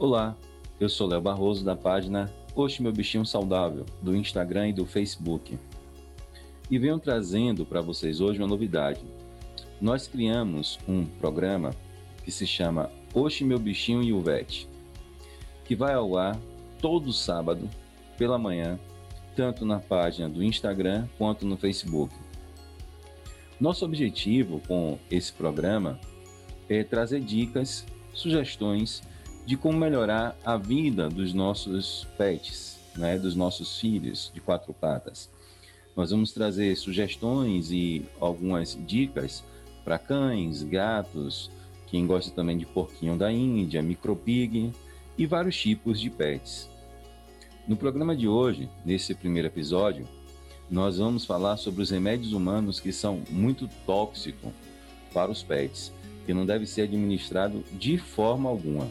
Olá, eu sou Léo Barroso da página Oxe Meu Bichinho Saudável, do Instagram e do Facebook. E venho trazendo para vocês hoje uma novidade. Nós criamos um programa que se chama Oxe Meu Bichinho e o Vet, que vai ao ar todo sábado pela manhã, tanto na página do Instagram quanto no Facebook. Nosso objetivo com esse programa é trazer dicas, sugestões de como melhorar a vida dos nossos pets, né, dos nossos filhos de quatro patas. Nós vamos trazer sugestões e algumas dicas para cães, gatos, quem gosta também de porquinho da Índia, micropig e vários tipos de pets. No programa de hoje, nesse primeiro episódio, nós vamos falar sobre os remédios humanos que são muito tóxicos para os pets, que não deve ser administrado de forma alguma.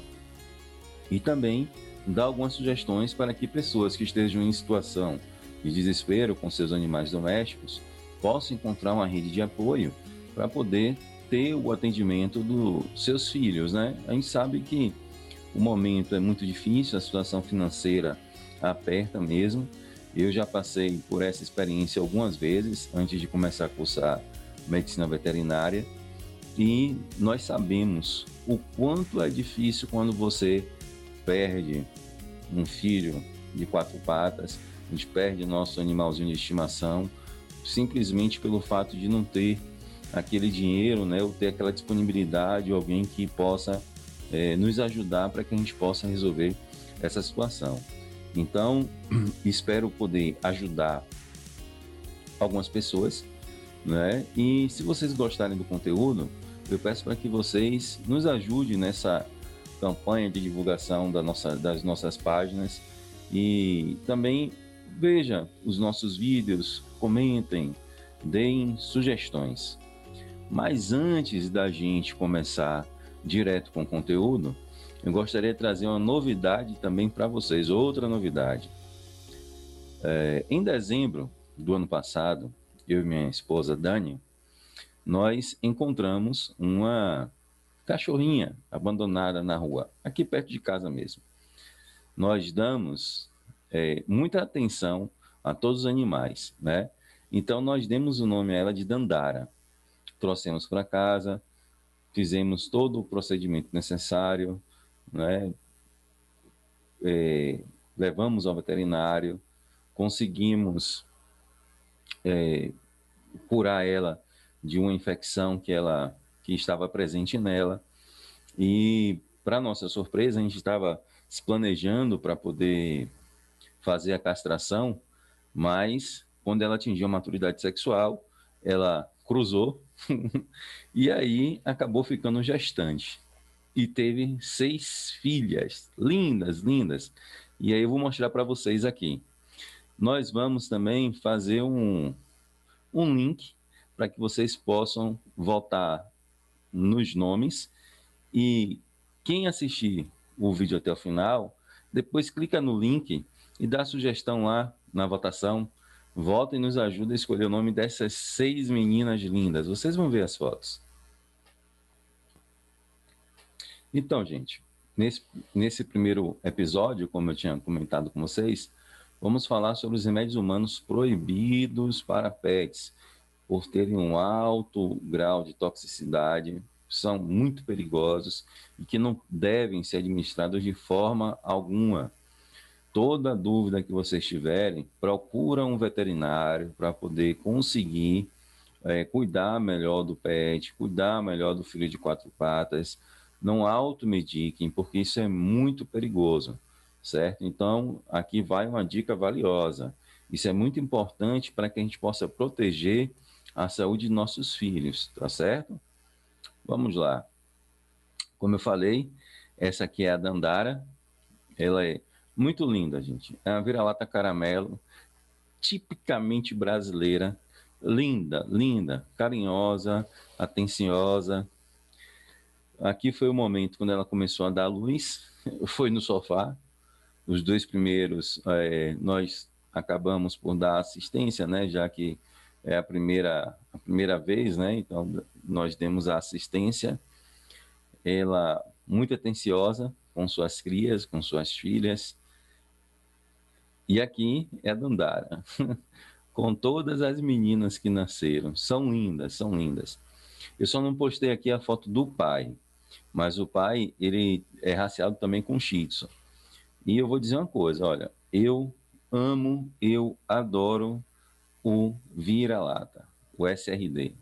E também dar algumas sugestões para que pessoas que estejam em situação de desespero com seus animais domésticos possam encontrar uma rede de apoio para poder ter o atendimento dos seus filhos, né? A gente sabe que o momento é muito difícil, a situação financeira aperta mesmo. Eu já passei por essa experiência algumas vezes antes de começar a cursar medicina veterinária e nós sabemos o quanto é difícil quando você perde um filho de quatro patas, a gente perde nosso animalzinho de estimação simplesmente pelo fato de não ter aquele dinheiro, né, ou ter aquela disponibilidade, alguém que possa é, nos ajudar para que a gente possa resolver essa situação. Então, espero poder ajudar algumas pessoas, né? E se vocês gostarem do conteúdo, eu peço para que vocês nos ajudem nessa campanha de divulgação da nossa, das nossas páginas e também veja os nossos vídeos, comentem, deem sugestões. Mas antes da gente começar direto com o conteúdo, eu gostaria de trazer uma novidade também para vocês, outra novidade. É, em dezembro do ano passado, eu e minha esposa Dani, nós encontramos uma cachorrinha abandonada na rua, aqui perto de casa mesmo. Nós damos é, muita atenção a todos os animais, né? Então nós demos o nome a ela de Dandara trouxemos para casa, fizemos todo o procedimento necessário, né? É, levamos ao veterinário, conseguimos é, curar ela de uma infecção que ela que estava presente nela e para nossa surpresa a gente estava se planejando para poder fazer a castração, mas quando ela atingiu a maturidade sexual, ela cruzou e aí acabou ficando gestante. E teve seis filhas, lindas, lindas. E aí eu vou mostrar para vocês aqui. Nós vamos também fazer um, um link para que vocês possam voltar nos nomes e quem assistir o vídeo até o final, depois clica no link e dá sugestão lá na votação Volta e nos ajuda a escolher o nome dessas seis meninas lindas. Vocês vão ver as fotos. Então, gente, nesse, nesse primeiro episódio, como eu tinha comentado com vocês, vamos falar sobre os remédios humanos proibidos para pets, por terem um alto grau de toxicidade, são muito perigosos e que não devem ser administrados de forma alguma toda dúvida que vocês tiverem, procura um veterinário para poder conseguir é, cuidar melhor do pet, cuidar melhor do filho de quatro patas. Não automediquem, porque isso é muito perigoso, certo? Então, aqui vai uma dica valiosa. Isso é muito importante para que a gente possa proteger a saúde de nossos filhos, tá certo? Vamos lá. Como eu falei, essa aqui é a Dandara. Ela é muito linda, gente. É uma vira-lata caramelo, tipicamente brasileira. Linda, linda, carinhosa, atenciosa. Aqui foi o momento quando ela começou a dar luz, foi no sofá. Os dois primeiros é, nós acabamos por dar assistência, né? Já que é a primeira, a primeira vez, né? Então nós demos a assistência. Ela muito atenciosa, com suas crias, com suas filhas. E aqui é a Dandara, com todas as meninas que nasceram. São lindas, são lindas. Eu só não postei aqui a foto do pai, mas o pai, ele é raciado também com Shih. E eu vou dizer uma coisa, olha, eu amo, eu adoro o vira-lata, o SRD.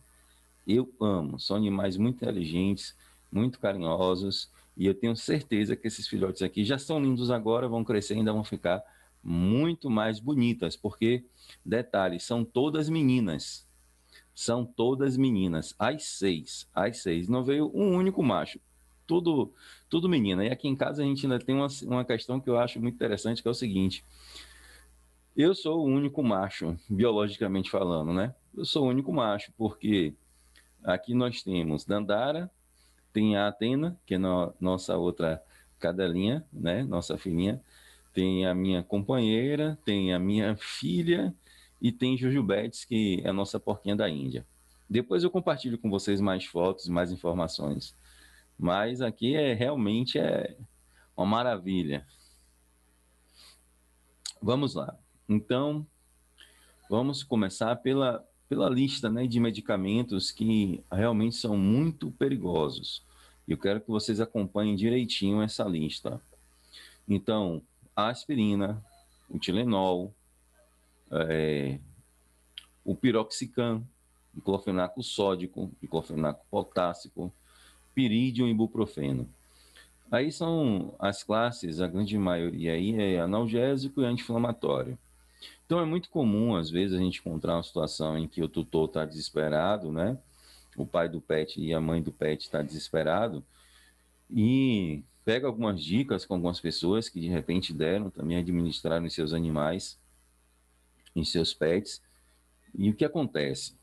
Eu amo, são animais muito inteligentes, muito carinhosos, e eu tenho certeza que esses filhotes aqui já são lindos agora, vão crescer e ainda vão ficar muito mais bonitas, porque, detalhe, são todas meninas. São todas meninas, as seis, as seis. Não veio um único macho, tudo, tudo menina. E aqui em casa a gente ainda tem uma, uma questão que eu acho muito interessante, que é o seguinte. Eu sou o único macho, biologicamente falando, né? Eu sou o único macho, porque aqui nós temos Dandara, tem a Atena, que é no, nossa outra cadelinha, né? Nossa filhinha. Tem a minha companheira, tem a minha filha e tem Jujubetes, que é a nossa porquinha da Índia. Depois eu compartilho com vocês mais fotos, mais informações. Mas aqui é realmente é uma maravilha. Vamos lá. Então, vamos começar pela, pela lista né, de medicamentos que realmente são muito perigosos. Eu quero que vocês acompanhem direitinho essa lista. Então, a aspirina, o Tilenol, é, o piroxicam, o clofenaco sódico, o clofenaco potássico, pirídio e ibuprofeno. Aí são as classes, a grande maioria aí é analgésico e anti-inflamatório. Então é muito comum, às vezes, a gente encontrar uma situação em que o tutor está desesperado, né? o pai do pet e a mãe do pet está desesperado e pega algumas dicas com algumas pessoas que de repente deram também administrar em seus animais, em seus pets. E o que acontece?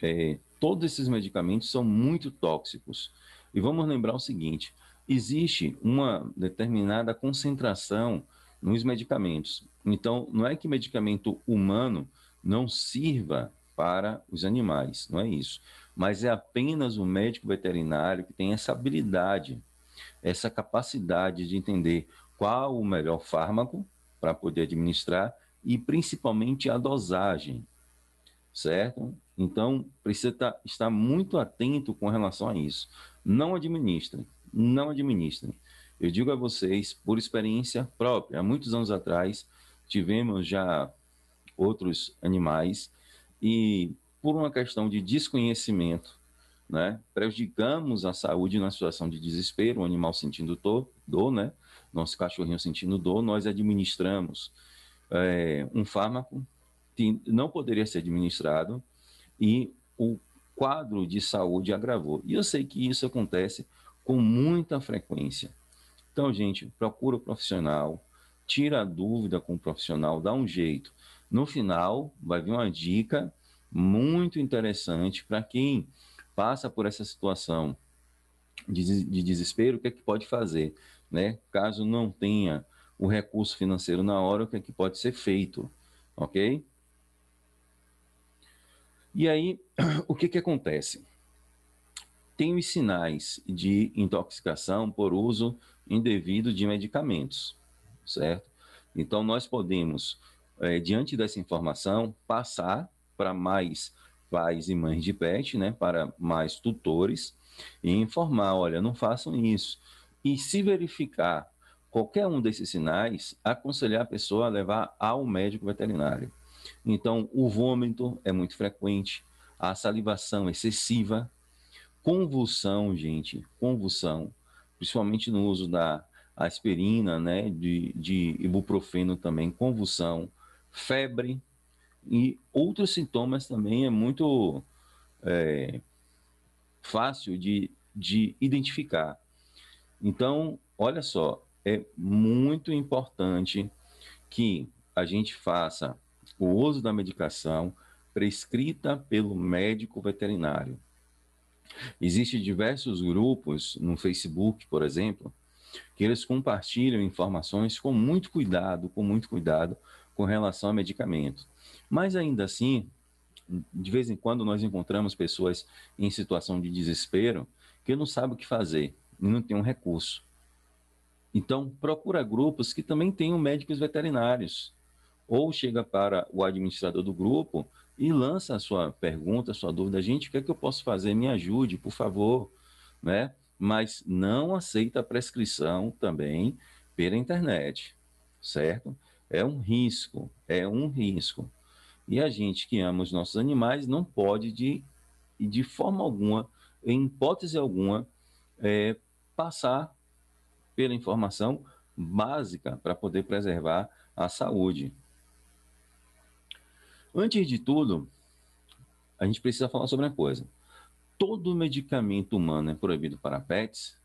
É, todos esses medicamentos são muito tóxicos. E vamos lembrar o seguinte: existe uma determinada concentração nos medicamentos. Então, não é que medicamento humano não sirva para os animais, não é isso mas é apenas o médico veterinário que tem essa habilidade, essa capacidade de entender qual o melhor fármaco para poder administrar e principalmente a dosagem, certo? Então, precisa estar, estar muito atento com relação a isso. Não administrem, não administrem. Eu digo a vocês, por experiência própria, há muitos anos atrás, tivemos já outros animais e por uma questão de desconhecimento, né, prejudicamos a saúde na situação de desespero, o animal sentindo dor, dor né, nosso cachorrinho sentindo dor, nós administramos é, um fármaco que não poderia ser administrado e o quadro de saúde agravou. E eu sei que isso acontece com muita frequência. Então, gente, procura o profissional, tira a dúvida com o profissional, dá um jeito. No final, vai vir uma dica muito interessante para quem passa por essa situação de, de, desespero, o que é que pode fazer, né? Caso não tenha o recurso financeiro na hora, o que é que pode ser feito, ok? E aí, o que que acontece? Tem os sinais de intoxicação por uso indevido de medicamentos, certo? Então, nós podemos, é, diante dessa informação, passar para mais pais e mães de pet, né, para mais tutores, e informar, olha, não façam isso. E se verificar qualquer um desses sinais, aconselhar a pessoa a levar ao médico veterinário. Então, o vômito é muito frequente, a salivação excessiva, convulsão, gente, convulsão, principalmente no uso da aspirina, né, de, de ibuprofeno também, convulsão, febre, e outros sintomas também é muito é, fácil de, de identificar. Então, olha só, é muito importante que a gente faça o uso da medicação prescrita pelo médico veterinário. Existem diversos grupos no Facebook, por exemplo, que eles compartilham informações com muito cuidado, com muito cuidado com relação a medicamentos. Mas ainda assim, de vez em quando nós encontramos pessoas em situação de desespero que não sabem o que fazer e não tem um recurso. Então, procura grupos que também tenham médicos veterinários. Ou chega para o administrador do grupo e lança a sua pergunta, a sua dúvida. Gente, o que é que eu posso fazer? Me ajude, por favor. Né? Mas não aceita a prescrição também pela internet, certo? É um risco, é um risco. E a gente que ama os nossos animais não pode, de, de forma alguma, em hipótese alguma, é, passar pela informação básica para poder preservar a saúde. Antes de tudo, a gente precisa falar sobre uma coisa. Todo medicamento humano é proibido para pets?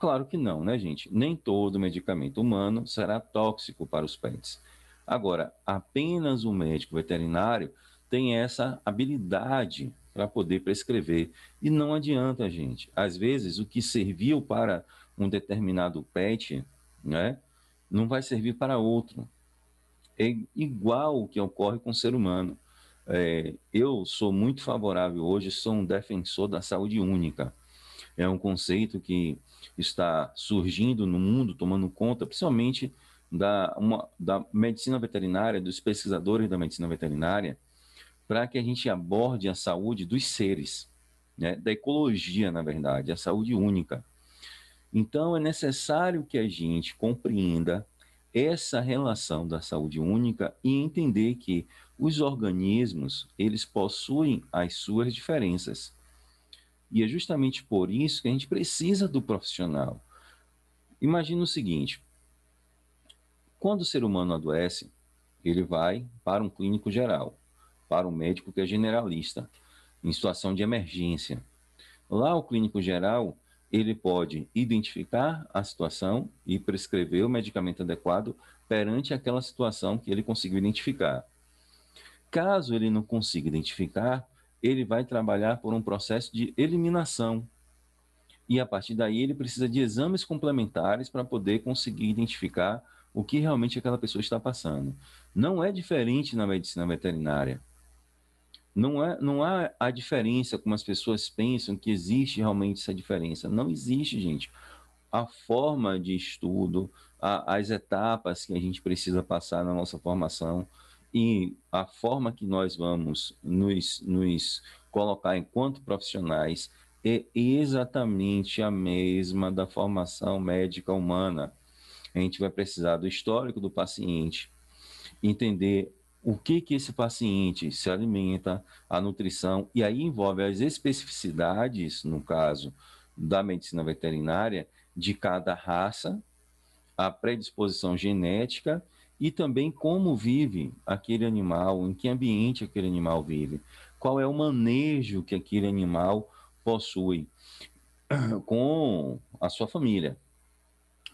Claro que não, né, gente? Nem todo medicamento humano será tóxico para os pets. Agora, apenas o médico veterinário tem essa habilidade para poder prescrever. E não adianta, gente. Às vezes, o que serviu para um determinado pet, né, não vai servir para outro. É igual o que ocorre com o ser humano. É, eu sou muito favorável hoje, sou um defensor da saúde única. É um conceito que está surgindo no mundo, tomando conta, principalmente da, uma, da medicina veterinária, dos pesquisadores da medicina veterinária, para que a gente aborde a saúde dos seres, né? da ecologia, na verdade, a saúde única. Então, é necessário que a gente compreenda essa relação da saúde única e entender que os organismos, eles possuem as suas diferenças. E é justamente por isso que a gente precisa do profissional. Imagina o seguinte: quando o ser humano adoece, ele vai para um clínico geral, para um médico que é generalista, em situação de emergência. Lá, o clínico geral, ele pode identificar a situação e prescrever o medicamento adequado perante aquela situação que ele conseguiu identificar. Caso ele não consiga identificar, ele vai trabalhar por um processo de eliminação. E a partir daí ele precisa de exames complementares para poder conseguir identificar o que realmente aquela pessoa está passando. Não é diferente na medicina veterinária. Não, é, não há a diferença como as pessoas pensam que existe realmente essa diferença. Não existe, gente. A forma de estudo, a, as etapas que a gente precisa passar na nossa formação e a forma que nós vamos nos, nos colocar enquanto profissionais é exatamente a mesma da formação médica humana. A gente vai precisar do histórico do paciente, entender o que que esse paciente se alimenta, a nutrição, e aí envolve as especificidades, no caso da medicina veterinária, de cada raça, a predisposição genética e também como vive aquele animal, em que ambiente aquele animal vive, qual é o manejo que aquele animal possui com a sua família,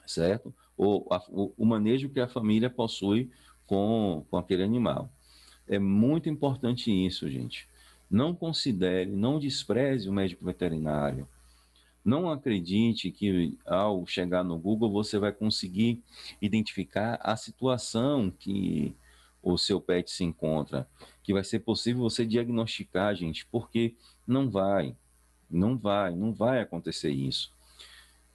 certo? Ou a, o, o manejo que a família possui com, com aquele animal. É muito importante isso, gente. Não considere, não despreze o médico veterinário. Não acredite que ao chegar no Google você vai conseguir identificar a situação que o seu pet se encontra, que vai ser possível você diagnosticar, gente, porque não vai, não vai, não vai acontecer isso.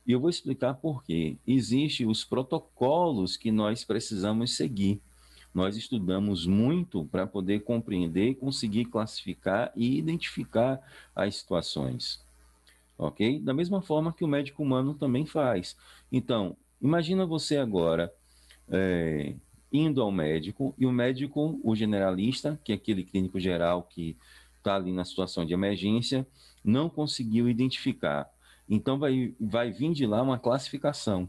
E eu vou explicar por quê. Existem os protocolos que nós precisamos seguir nós estudamos muito para poder compreender, conseguir classificar e identificar as situações. Ok? Da mesma forma que o médico humano também faz. Então, imagina você agora é, indo ao médico e o médico, o generalista, que é aquele clínico geral que está ali na situação de emergência, não conseguiu identificar. Então, vai, vai vir de lá uma classificação.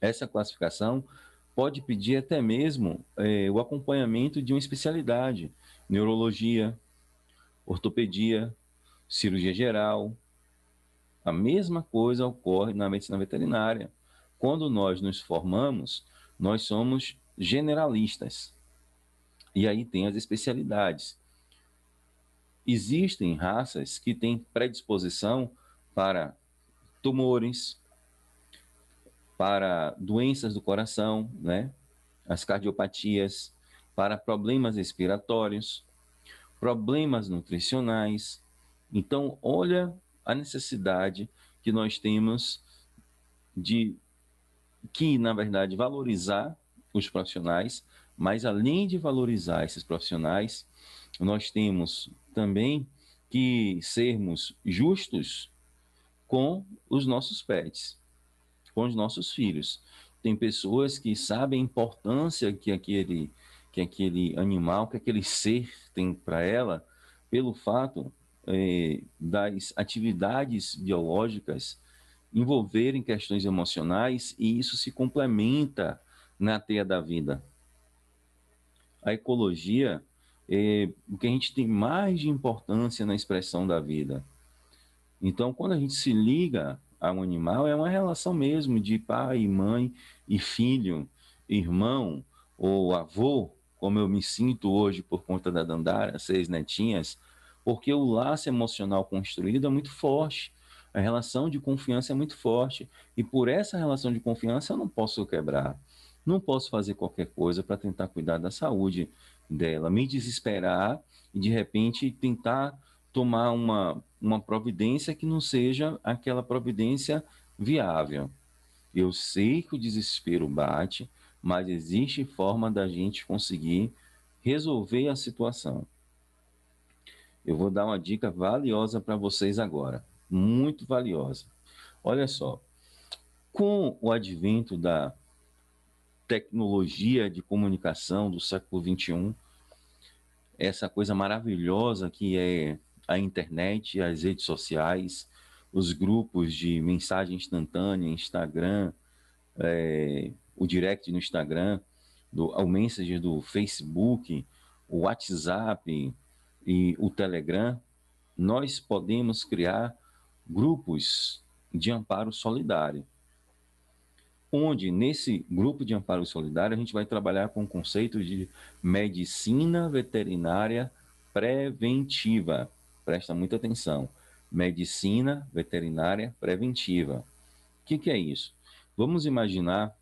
Essa classificação pode pedir até mesmo é, o acompanhamento de uma especialidade, neurologia, ortopedia, cirurgia geral. A mesma coisa ocorre na medicina veterinária. Quando nós nos formamos, nós somos generalistas. E aí tem as especialidades. Existem raças que têm predisposição para tumores, para doenças do coração, né? as cardiopatias, para problemas respiratórios, problemas nutricionais. Então, olha a necessidade que nós temos de que, na verdade, valorizar os profissionais, mas além de valorizar esses profissionais, nós temos também que sermos justos com os nossos pets, com os nossos filhos. Tem pessoas que sabem a importância que aquele, que aquele animal, que aquele ser tem para ela, pelo fato é, das atividades biológicas envolverem questões emocionais e isso se complementa na teia da vida. A ecologia é o que a gente tem mais de importância na expressão da vida. Então, quando a gente se liga a um animal, é uma relação mesmo de pai, mãe e filho, irmão ou avô, como eu me sinto hoje por conta da Dandara, seis netinhas, porque o laço emocional construído é muito forte. A relação de confiança é muito forte. E por essa relação de confiança eu não posso quebrar. Não posso fazer qualquer coisa para tentar cuidar da saúde dela, me desesperar e de repente tentar tomar uma, uma providência que não seja aquela providência viável. Eu sei que o desespero bate, mas existe forma da gente conseguir resolver a situação. Eu vou dar uma dica valiosa para vocês agora, muito valiosa. Olha só, com o advento da tecnologia de comunicação do século XXI, essa coisa maravilhosa que é a internet, as redes sociais, os grupos de mensagem instantânea, Instagram, é, o direct no Instagram, do, o message do Facebook, o WhatsApp, e o Telegram, nós podemos criar grupos de amparo solidário. Onde, nesse grupo de amparo solidário, a gente vai trabalhar com o conceito de medicina veterinária preventiva. Presta muita atenção. Medicina veterinária preventiva. O que, que é isso? Vamos imaginar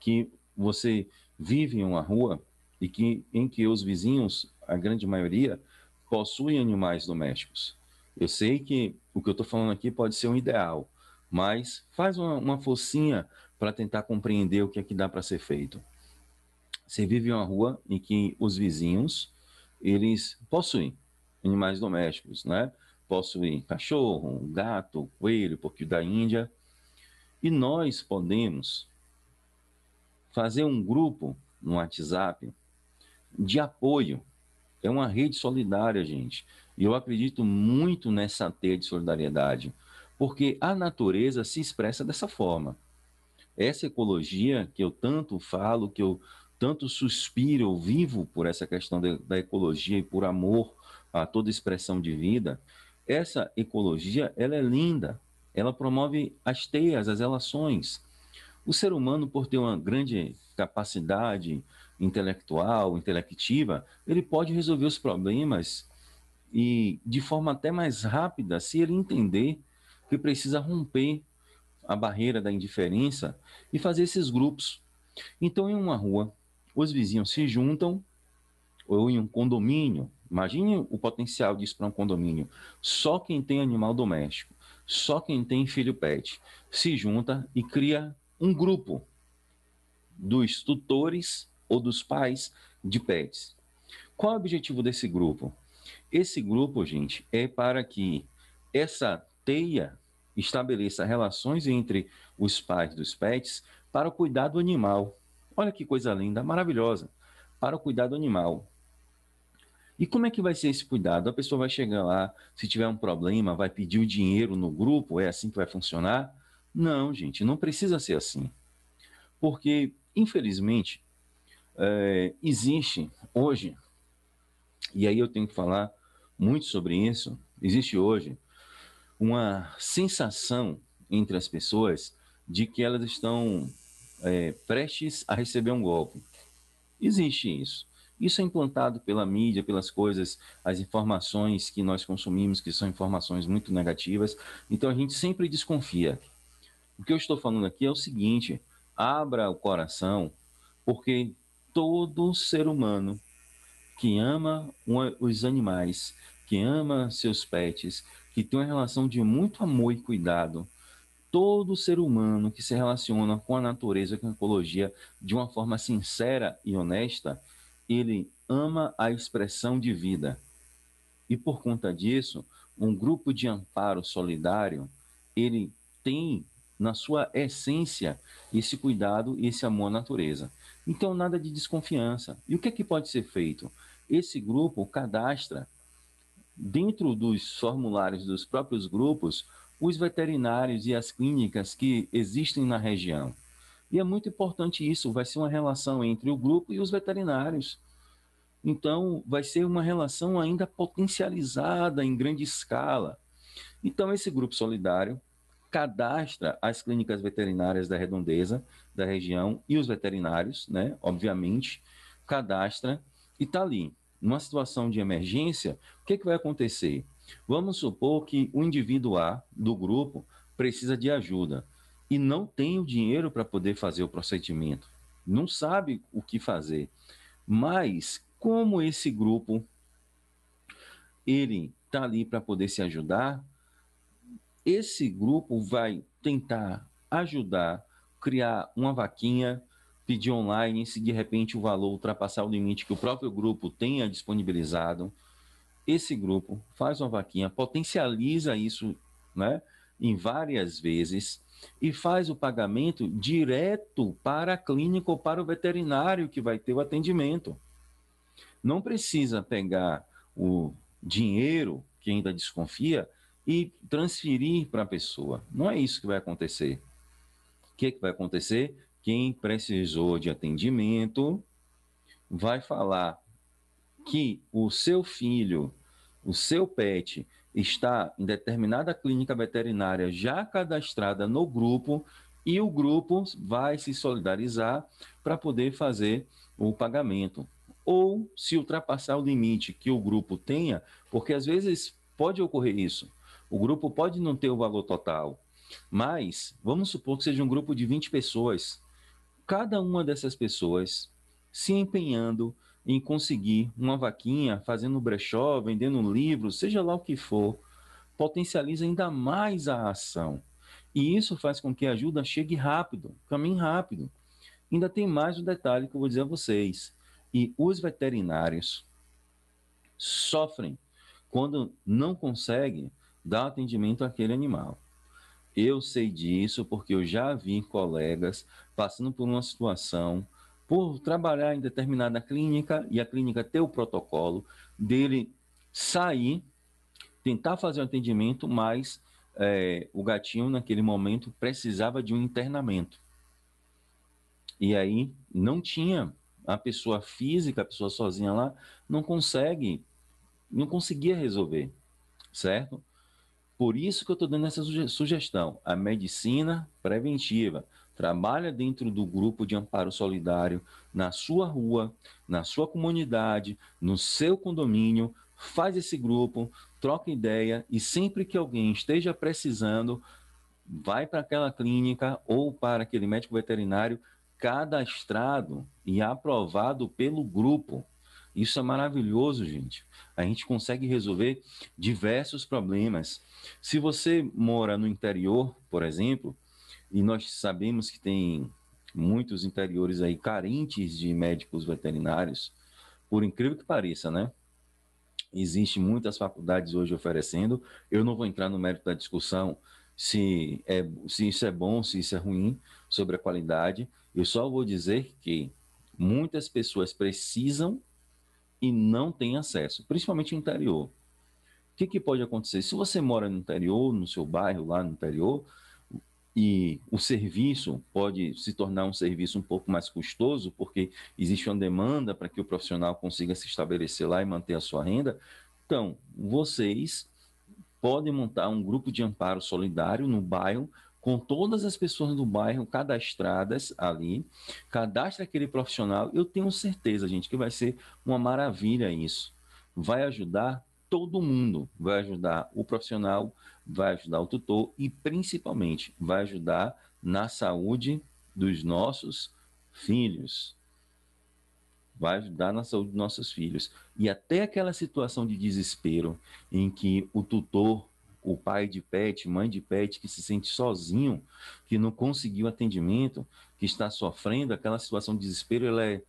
que você vive em uma rua e que, em que os vizinhos a grande maioria, possuem animais domésticos. Eu sei que o que eu estou falando aqui pode ser um ideal, mas faz uma, uma focinha para tentar compreender o que é que dá para ser feito. Você vive em uma rua em que os vizinhos, eles possuem animais domésticos, né? Possuem cachorro, gato, coelho, porquinho da Índia. E nós podemos fazer um grupo no WhatsApp de apoio é uma rede solidária, gente. E eu acredito muito nessa teia de solidariedade, porque a natureza se expressa dessa forma. Essa ecologia que eu tanto falo, que eu tanto suspiro, eu vivo por essa questão da ecologia e por amor a toda expressão de vida, essa ecologia, ela é linda. Ela promove as teias, as relações. O ser humano, por ter uma grande capacidade intelectual, intelectiva, ele pode resolver os problemas e de forma até mais rápida se ele entender que precisa romper a barreira da indiferença e fazer esses grupos. Então, em uma rua, os vizinhos se juntam, ou em um condomínio, imagine o potencial disso para um condomínio. Só quem tem animal doméstico, só quem tem filho pet, se junta e cria um grupo dos tutores ou dos pais de pets. Qual é o objetivo desse grupo? Esse grupo, gente, é para que essa teia estabeleça relações entre os pais dos pets para o cuidado do animal. Olha que coisa linda, maravilhosa. Para o cuidado do animal. E como é que vai ser esse cuidado? A pessoa vai chegar lá, se tiver um problema, vai pedir o dinheiro no grupo, é assim que vai funcionar? Não, gente, não precisa ser assim. Porque, infelizmente, é, existe hoje, e aí eu tenho que falar muito sobre isso, existe hoje uma sensação entre as pessoas de que elas estão é, prestes a receber um golpe. Existe isso. Isso é implantado pela mídia, pelas coisas, as informações que nós consumimos, que são informações muito negativas. Então a gente sempre desconfia. O que eu estou falando aqui é o seguinte: abra o coração, porque todo ser humano que ama os animais, que ama seus pets, que tem uma relação de muito amor e cuidado, todo ser humano que se relaciona com a natureza, com a ecologia, de uma forma sincera e honesta, ele ama a expressão de vida. E por conta disso, um grupo de amparo solidário, ele tem na sua essência esse cuidado e esse amor à natureza. Então, nada de desconfiança. E o que é que pode ser feito? Esse grupo cadastra, dentro dos formulários dos próprios grupos, os veterinários e as clínicas que existem na região. E é muito importante isso, vai ser uma relação entre o grupo e os veterinários. Então, vai ser uma relação ainda potencializada em grande escala. Então, esse grupo solidário cadastra as clínicas veterinárias da redondeza da região e os veterinários, né? Obviamente, cadastra e está ali. Numa situação de emergência, o que, que vai acontecer? Vamos supor que o indivíduo A do grupo precisa de ajuda e não tem o dinheiro para poder fazer o procedimento, não sabe o que fazer. Mas como esse grupo ele está ali para poder se ajudar, esse grupo vai tentar ajudar, criar uma vaquinha, pedir online, se de repente o valor ultrapassar o limite que o próprio grupo tenha disponibilizado, esse grupo faz uma vaquinha, potencializa isso né, em várias vezes e faz o pagamento direto para a clínica ou para o veterinário que vai ter o atendimento. Não precisa pegar o dinheiro que ainda desconfia e transferir para a pessoa. Não é isso que vai acontecer. O que, é que vai acontecer? Quem precisou de atendimento vai falar que o seu filho, o seu pet, está em determinada clínica veterinária já cadastrada no grupo e o grupo vai se solidarizar para poder fazer o pagamento. Ou se ultrapassar o limite que o grupo tenha, porque às vezes pode ocorrer isso. O grupo pode não ter o valor total, mas vamos supor que seja um grupo de 20 pessoas. Cada uma dessas pessoas se empenhando em conseguir uma vaquinha, fazendo brechó, vendendo um livro, seja lá o que for, potencializa ainda mais a ação. E isso faz com que a ajuda chegue rápido, caminhe rápido. Ainda tem mais um detalhe que eu vou dizer a vocês. E os veterinários sofrem quando não conseguem dar atendimento àquele animal. Eu sei disso porque eu já vi colegas passando por uma situação, por trabalhar em determinada clínica e a clínica ter o protocolo dele sair, tentar fazer o um atendimento, mas é, o gatinho naquele momento precisava de um internamento. E aí não tinha a pessoa física, a pessoa sozinha lá, não consegue, não conseguia resolver, certo? Por isso que eu estou dando essa sugestão. A medicina preventiva trabalha dentro do grupo de amparo solidário, na sua rua, na sua comunidade, no seu condomínio, faz esse grupo, troca ideia e sempre que alguém esteja precisando, vai para aquela clínica ou para aquele médico veterinário cadastrado e aprovado pelo grupo. Isso é maravilhoso, gente. A gente consegue resolver diversos problemas. Se você mora no interior, por exemplo, e nós sabemos que tem muitos interiores aí carentes de médicos veterinários, por incrível que pareça, né? Existem muitas faculdades hoje oferecendo. Eu não vou entrar no mérito da discussão se, é, se isso é bom, se isso é ruim, sobre a qualidade. Eu só vou dizer que muitas pessoas precisam e não tem acesso, principalmente no interior. O que, que pode acontecer? Se você mora no interior, no seu bairro, lá no interior, e o serviço pode se tornar um serviço um pouco mais custoso, porque existe uma demanda para que o profissional consiga se estabelecer lá e manter a sua renda. Então, vocês podem montar um grupo de amparo solidário no bairro com todas as pessoas do bairro cadastradas ali, cadastra aquele profissional, eu tenho certeza, gente, que vai ser uma maravilha isso. Vai ajudar todo mundo, vai ajudar o profissional, vai ajudar o tutor e principalmente vai ajudar na saúde dos nossos filhos. Vai ajudar na saúde dos nossos filhos. E até aquela situação de desespero em que o tutor o pai de pet, mãe de pet que se sente sozinho, que não conseguiu atendimento, que está sofrendo, aquela situação de desespero, ela é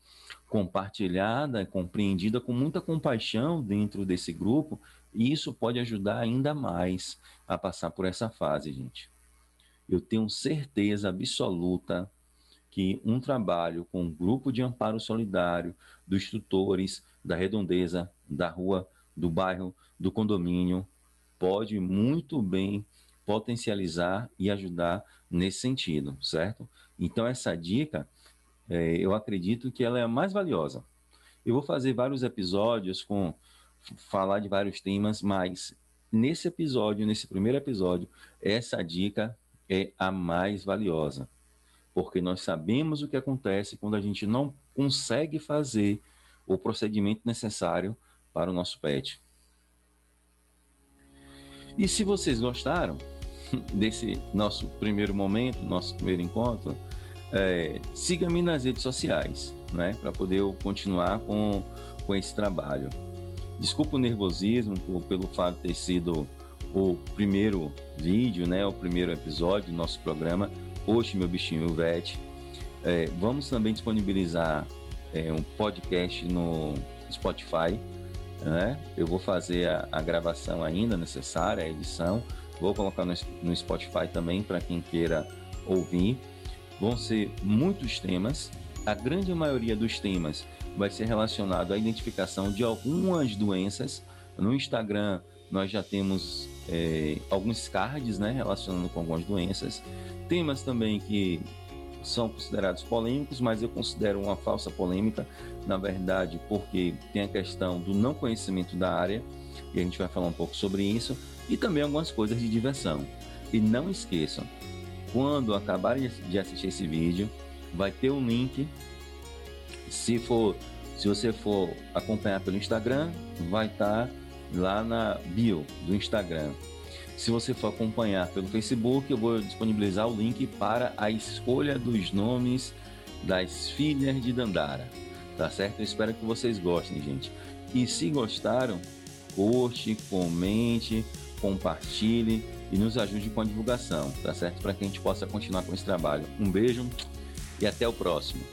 compartilhada, compreendida com muita compaixão dentro desse grupo, e isso pode ajudar ainda mais a passar por essa fase, gente. Eu tenho certeza absoluta que um trabalho com um grupo de amparo solidário dos tutores da redondeza, da rua, do bairro, do condomínio, pode muito bem potencializar e ajudar nesse sentido, certo? Então, essa dica, é, eu acredito que ela é a mais valiosa. Eu vou fazer vários episódios com falar de vários temas, mas nesse episódio, nesse primeiro episódio, essa dica é a mais valiosa porque nós sabemos o que acontece quando a gente não consegue fazer o procedimento necessário para o nosso pet. E se vocês gostaram desse nosso primeiro momento, nosso primeiro encontro, é, siga-me nas redes sociais, né, para poder eu continuar com, com esse trabalho. Desculpa o nervosismo por, pelo fato de ter sido o primeiro vídeo, né, o primeiro episódio do nosso programa, Oxe, meu bichinho, Vet. É, vamos também disponibilizar é, um podcast no Spotify. Né? Eu vou fazer a, a, gravação ainda necessária, a edição. Vou colocar no, no Spotify também para quem queira ouvir. Vão ser muitos temas. A grande maioria dos temas vai ser relacionado à identificação de algumas doenças. No Instagram, nós já temos é, alguns cards né, relacionando com algumas doenças. Temas também que são considerados polêmicos, mas eu considero uma falsa polêmica, na verdade, porque tem a questão do não conhecimento da área, e a gente vai falar um pouco sobre isso, e também algumas coisas de diversão. E não esqueçam, quando acabarem de assistir esse vídeo, vai ter um link. Se for, se você for acompanhar pelo Instagram, vai estar tá lá na bio do Instagram. Se você for acompanhar pelo Facebook, eu vou disponibilizar o link para a escolha dos nomes das filhas de Dandara. Tá certo? Eu espero que vocês gostem, gente. E se gostaram, curte, comente, compartilhe e nos ajude com a divulgação, tá certo? Para que a gente possa continuar com esse trabalho. Um beijo e até o próximo.